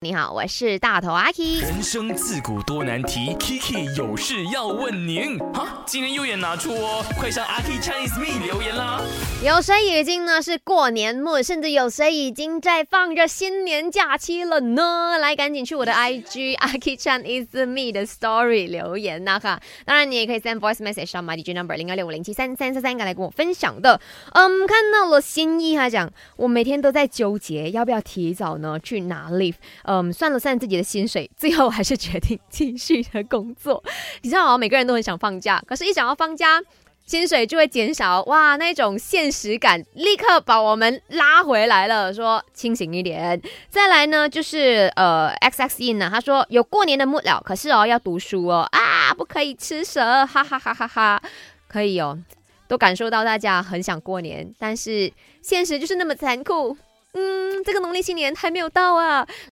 你好，我是大头阿 K。人生自古多难题，Kiki 有事要问您。哈，今天又也拿出哦，快上阿 K Chinese Me 留言啦。有谁已经呢是过年末，甚至有谁已经在放着新年假期了呢？来，赶紧去我的 IG 阿 K Chinese Me 的 Story 留言呐哈。当然，你也可以 send voice message 到 my DJ number 零二六五零七三三三三来跟我分享的。嗯，看到了新意，他讲我每天都在纠结要不要提早呢去拿 leave。嗯，算了算自己的薪水，最后还是决定继续的工作。你知道啊，每个人都很想放假，可是，一想要放假，薪水就会减少。哇，那种现实感立刻把我们拉回来了。说清醒一点。再来呢，就是呃，x x in 呢，他说有过年的木了，可是哦要读书哦啊，不可以吃蛇，哈哈哈哈哈。可以哦，都感受到大家很想过年，但是现实就是那么残酷。嗯，这个农历新年还没有到啊。